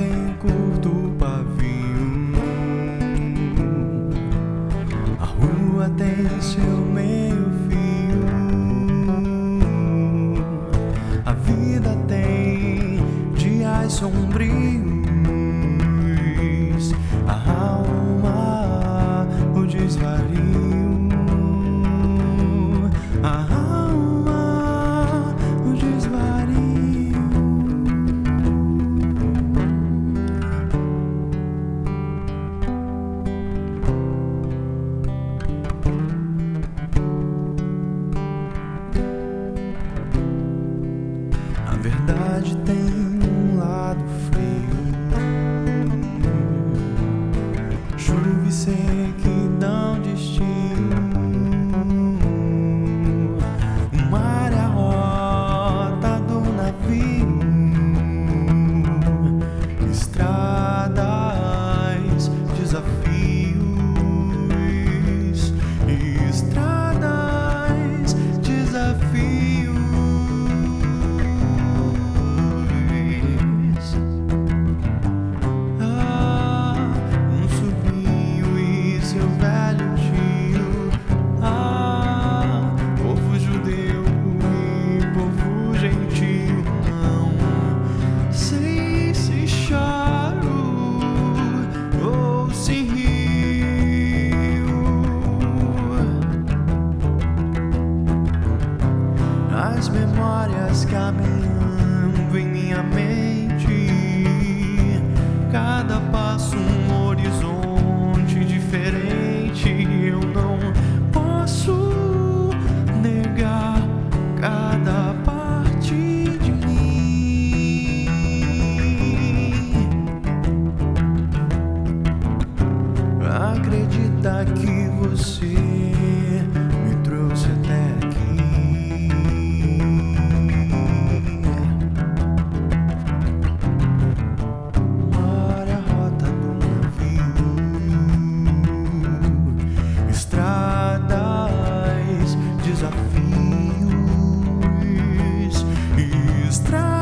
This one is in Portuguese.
tem curto pavio. A rua tem seu meio fio. A vida tem dias sombrios. tem um lado frio. Chuva e que não destino. Memórias caminhando em minha mente. Cada passo um horizonte diferente. Eu não posso negar cada parte de mim. Acredita que você estrada.